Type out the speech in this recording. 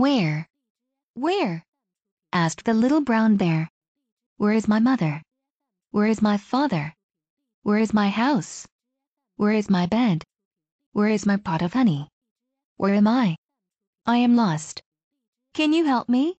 where? Where?" asked the little brown bear. "Where is my mother? Where is my father? Where is my house? Where is my bed? Where is my pot of honey? Where am I? I am lost. Can you help me?"